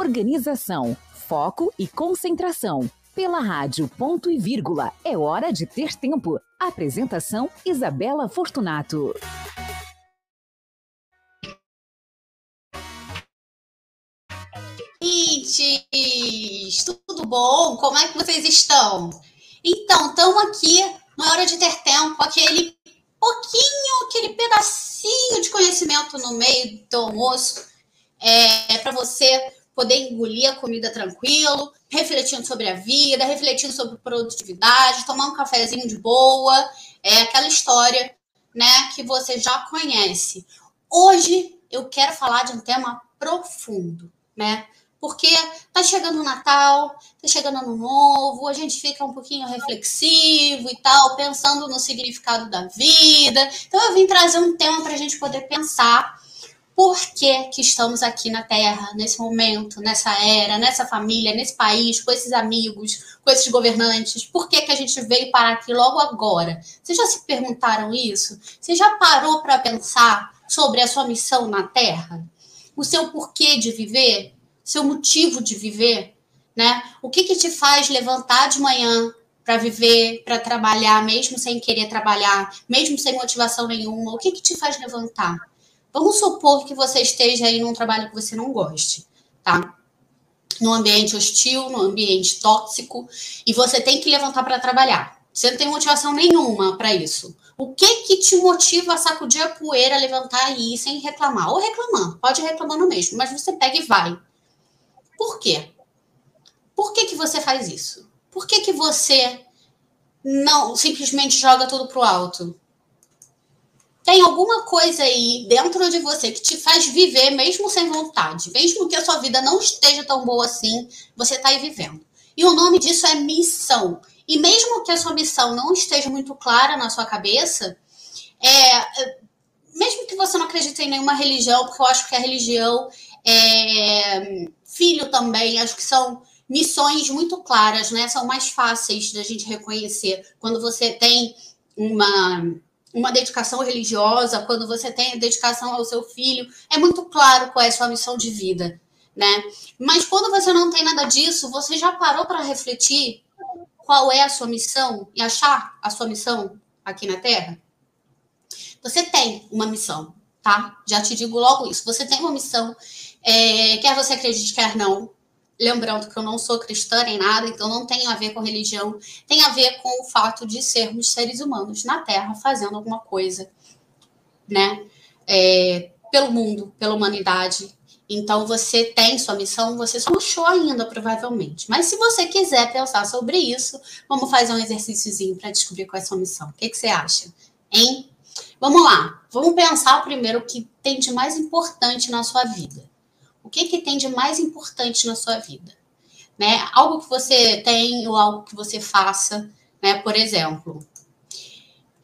Organização, foco e concentração. Pela rádio ponto e vírgula, é hora de ter tempo. Apresentação Isabela Fortunato. Ouvintes, tudo bom? Como é que vocês estão? Então, estamos aqui na hora de ter tempo, aquele pouquinho, aquele pedacinho de conhecimento no meio do almoço, é, para você poder engolir a comida tranquilo, refletindo sobre a vida, refletindo sobre produtividade, tomar um cafezinho de boa, é aquela história, né, que você já conhece. Hoje eu quero falar de um tema profundo, né? Porque tá chegando o Natal, tá chegando ano novo, a gente fica um pouquinho reflexivo e tal, pensando no significado da vida. Então eu vim trazer um tema para a gente poder pensar por que, que estamos aqui na Terra, nesse momento, nessa era, nessa família, nesse país, com esses amigos, com esses governantes. Por que, que a gente veio parar aqui logo agora? Vocês já se perguntaram isso? Você já parou para pensar sobre a sua missão na Terra? O seu porquê de viver? seu motivo de viver, né? O que que te faz levantar de manhã para viver, para trabalhar, mesmo sem querer trabalhar, mesmo sem motivação nenhuma? O que que te faz levantar? Vamos supor que você esteja aí num trabalho que você não goste, tá? Num ambiente hostil, num ambiente tóxico, e você tem que levantar para trabalhar. Você não tem motivação nenhuma para isso. O que que te motiva a sacudir a poeira, levantar e ir sem reclamar? Ou reclamar, pode reclamar no mesmo, mas você pega e vai. Por quê? Por que, que você faz isso? Por que, que você não simplesmente joga tudo pro alto? Tem alguma coisa aí dentro de você que te faz viver mesmo sem vontade, mesmo que a sua vida não esteja tão boa assim, você está aí vivendo. E o nome disso é missão. E mesmo que a sua missão não esteja muito clara na sua cabeça, é, mesmo que você não acredite em nenhuma religião, porque eu acho que a religião é, filho também, acho que são missões muito claras, né? São mais fáceis da gente reconhecer quando você tem uma uma dedicação religiosa, quando você tem dedicação ao seu filho, é muito claro qual é a sua missão de vida, né? Mas quando você não tem nada disso, você já parou para refletir qual é a sua missão e achar a sua missão aqui na Terra? Você tem uma missão, tá? Já te digo logo isso. Você tem uma missão é, quer você acredite, quer não. Lembrando que eu não sou cristã nem nada, então não tem a ver com religião, tem a ver com o fato de sermos seres humanos na Terra fazendo alguma coisa, né? É, pelo mundo, pela humanidade. Então você tem sua missão, você só achou ainda, provavelmente. Mas se você quiser pensar sobre isso, vamos fazer um exercíciozinho para descobrir qual é a sua missão. O que, que você acha? Hein? Vamos lá. Vamos pensar primeiro o que tem de mais importante na sua vida. O que, que tem de mais importante na sua vida? Né? Algo que você tem ou algo que você faça, né? Por exemplo,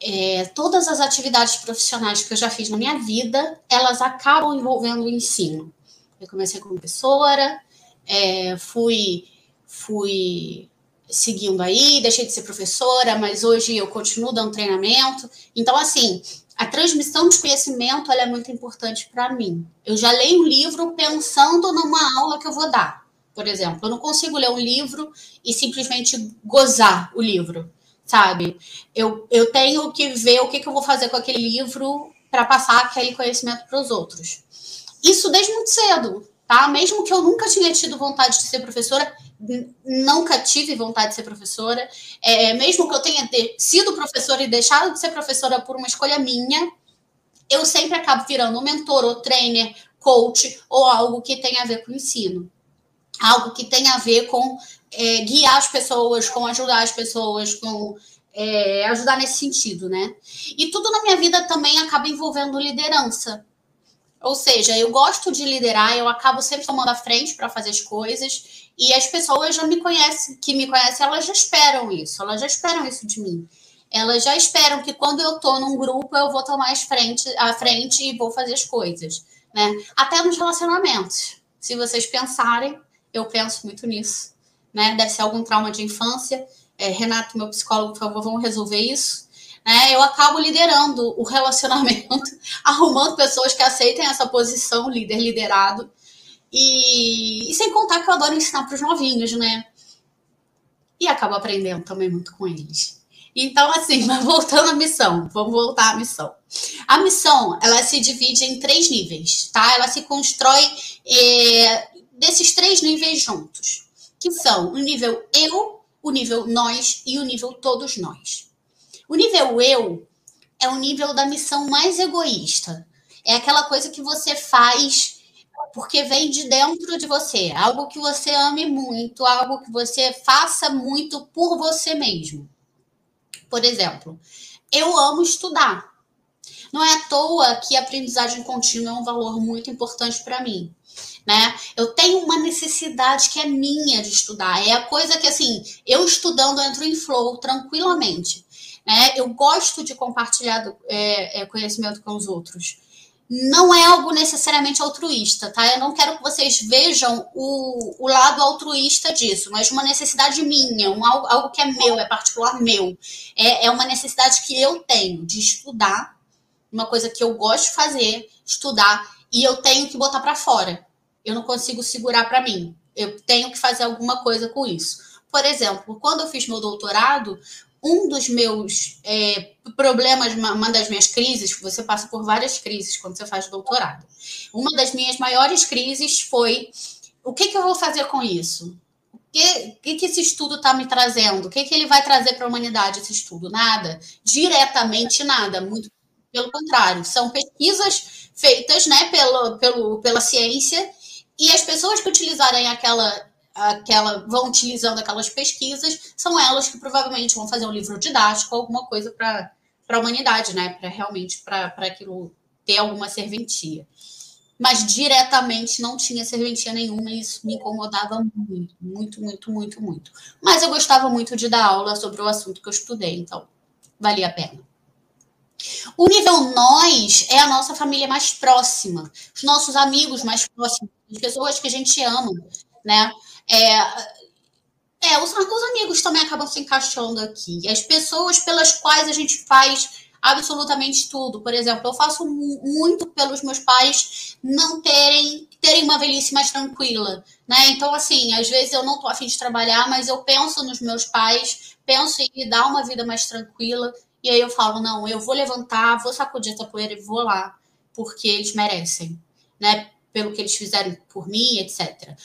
é, todas as atividades profissionais que eu já fiz na minha vida, elas acabam envolvendo o ensino. Eu comecei como professora, é, fui, fui seguindo aí, deixei de ser professora, mas hoje eu continuo dando treinamento. Então, assim, a transmissão de conhecimento é muito importante para mim. Eu já leio um livro pensando numa aula que eu vou dar, por exemplo. Eu não consigo ler um livro e simplesmente gozar o livro, sabe? Eu, eu tenho que ver o que, que eu vou fazer com aquele livro para passar aquele conhecimento para os outros. Isso desde muito cedo, tá? Mesmo que eu nunca tinha tido vontade de ser professora, nunca tive vontade de ser professora. É, mesmo que eu tenha sido professora e deixado de ser professora por uma escolha minha, eu sempre acabo virando mentor ou trainer, coach ou algo que tenha a ver com ensino. Algo que tenha a ver com é, guiar as pessoas, com ajudar as pessoas, com é, ajudar nesse sentido, né? E tudo na minha vida também acaba envolvendo liderança. Ou seja, eu gosto de liderar, eu acabo sempre tomando a frente para fazer as coisas e as pessoas já me conhecem, que me conhecem, elas já esperam isso, elas já esperam isso de mim. Elas já esperam que quando eu tô num grupo, eu vou tomar as frente, a frente e vou fazer as coisas, né? Até nos relacionamentos. Se vocês pensarem, eu penso muito nisso, né? Deve ser algum trauma de infância. É, Renato, meu psicólogo, por favor, vamos resolver isso. Né? Eu acabo liderando o relacionamento, arrumando pessoas que aceitem essa posição, líder liderado, e, sem contar que eu adoro ensinar para os novinhos, né? E acabo aprendendo também muito com eles. Então, assim, mas voltando à missão, vamos voltar à missão. A missão, ela se divide em três níveis, tá? Ela se constrói é, desses três níveis juntos, que são o nível eu, o nível nós e o nível todos nós. O nível eu é o nível da missão mais egoísta. É aquela coisa que você faz porque vem de dentro de você, algo que você ame muito, algo que você faça muito por você mesmo. Por exemplo, eu amo estudar. Não é à toa que a aprendizagem contínua é um valor muito importante para mim. Né? Eu tenho uma necessidade que é minha de estudar. É a coisa que, assim, eu estudando entro em flow tranquilamente. Né? Eu gosto de compartilhar é, é, conhecimento com os outros não é algo necessariamente altruísta, tá? Eu não quero que vocês vejam o, o lado altruísta disso, mas uma necessidade minha, um, algo que é meu, é particular meu. É, é uma necessidade que eu tenho de estudar, uma coisa que eu gosto de fazer, estudar, e eu tenho que botar para fora. Eu não consigo segurar para mim. Eu tenho que fazer alguma coisa com isso. Por exemplo, quando eu fiz meu doutorado, um dos meus é, problemas, uma, das minhas crises, você passa por várias crises quando você faz doutorado. Uma das minhas maiores crises foi: o que, que eu vou fazer com isso? O que, que, que esse estudo está me trazendo? O que, que ele vai trazer para a humanidade, esse estudo? Nada. Diretamente nada. Muito pelo contrário. São pesquisas feitas né, pelo, pelo, pela ciência e as pessoas que utilizarem aquela aquela vão utilizando aquelas pesquisas, são elas que provavelmente vão fazer um livro didático, alguma coisa para a humanidade, né? Para realmente para aquilo ter alguma serventia. Mas diretamente não tinha serventia nenhuma e isso me incomodava muito, muito, muito, muito, muito. Mas eu gostava muito de dar aula sobre o assunto que eu estudei, então valia a pena. O nível nós é a nossa família mais próxima, os nossos amigos mais próximos, as pessoas que a gente ama, né? É, é os, os amigos também acabam se encaixando aqui. As pessoas pelas quais a gente faz absolutamente tudo. Por exemplo, eu faço muito pelos meus pais não terem terem uma velhice mais tranquila, né? Então, assim, às vezes eu não tô afim de trabalhar, mas eu penso nos meus pais, penso em dar uma vida mais tranquila, e aí eu falo, não, eu vou levantar, vou sacudir essa poeira e vou lá, porque eles merecem, né? Pelo que eles fizeram por mim, etc.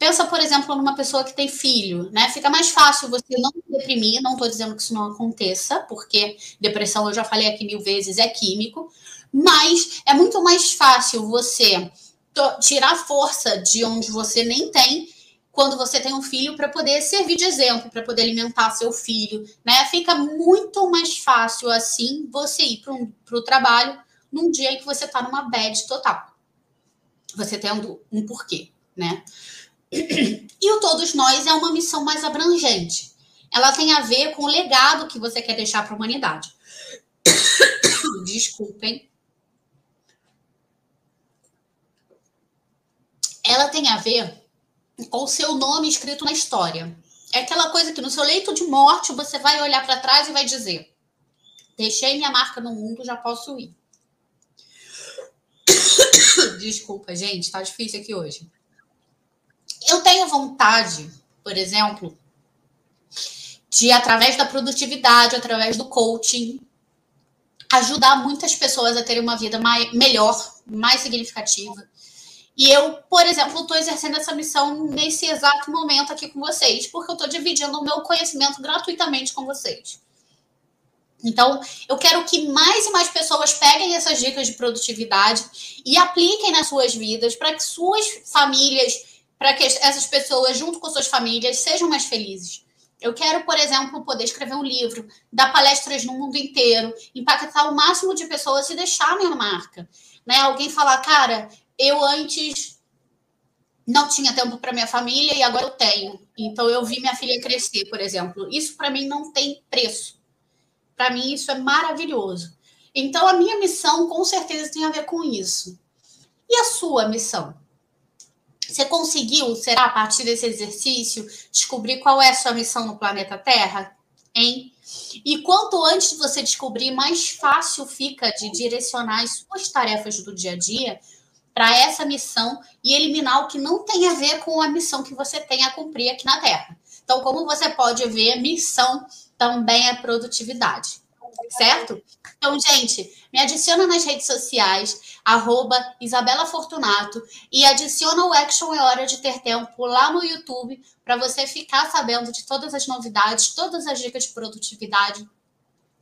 Pensa, por exemplo, numa pessoa que tem filho, né? Fica mais fácil você não se deprimir, não estou dizendo que isso não aconteça, porque depressão, eu já falei aqui mil vezes, é químico, mas é muito mais fácil você tirar força de onde você nem tem quando você tem um filho para poder servir de exemplo, para poder alimentar seu filho, né? Fica muito mais fácil assim você ir para um, o trabalho num dia em que você está numa bad total. Você tendo um porquê, né? E o Todos Nós é uma missão mais abrangente. Ela tem a ver com o legado que você quer deixar para a humanidade. Desculpem. Ela tem a ver com o seu nome escrito na história. É aquela coisa que no seu leito de morte você vai olhar para trás e vai dizer: Deixei minha marca no mundo, já posso ir. Desculpa, gente, tá difícil aqui hoje. Vontade, por exemplo, de, através da produtividade, através do coaching, ajudar muitas pessoas a terem uma vida mais, melhor, mais significativa. E eu, por exemplo, estou exercendo essa missão nesse exato momento aqui com vocês, porque eu estou dividindo o meu conhecimento gratuitamente com vocês. Então, eu quero que mais e mais pessoas peguem essas dicas de produtividade e apliquem nas suas vidas para que suas famílias para que essas pessoas, junto com suas famílias, sejam mais felizes. Eu quero, por exemplo, poder escrever um livro, dar palestras no mundo inteiro, impactar o máximo de pessoas e deixar minha marca. Né? Alguém falar, cara, eu antes não tinha tempo para minha família e agora eu tenho. Então eu vi minha filha crescer, por exemplo. Isso para mim não tem preço. Para mim isso é maravilhoso. Então a minha missão com certeza tem a ver com isso. E a sua missão? Você conseguiu, será, a partir desse exercício, descobrir qual é a sua missão no planeta Terra? Hein? E quanto antes você descobrir, mais fácil fica de direcionar as suas tarefas do dia a dia para essa missão e eliminar o que não tem a ver com a missão que você tem a cumprir aqui na Terra. Então, como você pode ver, missão também é produtividade, certo? Então, gente, me adiciona nas redes sociais, arroba Isabela Fortunato, e adiciona o Action É Hora de Ter Tempo lá no YouTube, para você ficar sabendo de todas as novidades, todas as dicas de produtividade,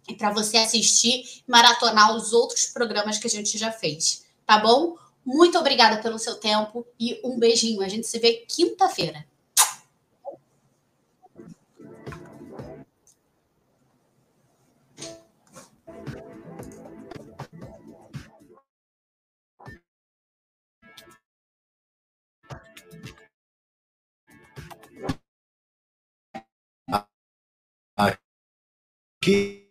e para você assistir e maratonar os outros programas que a gente já fez, tá bom? Muito obrigada pelo seu tempo e um beijinho. A gente se vê quinta-feira. Aqui.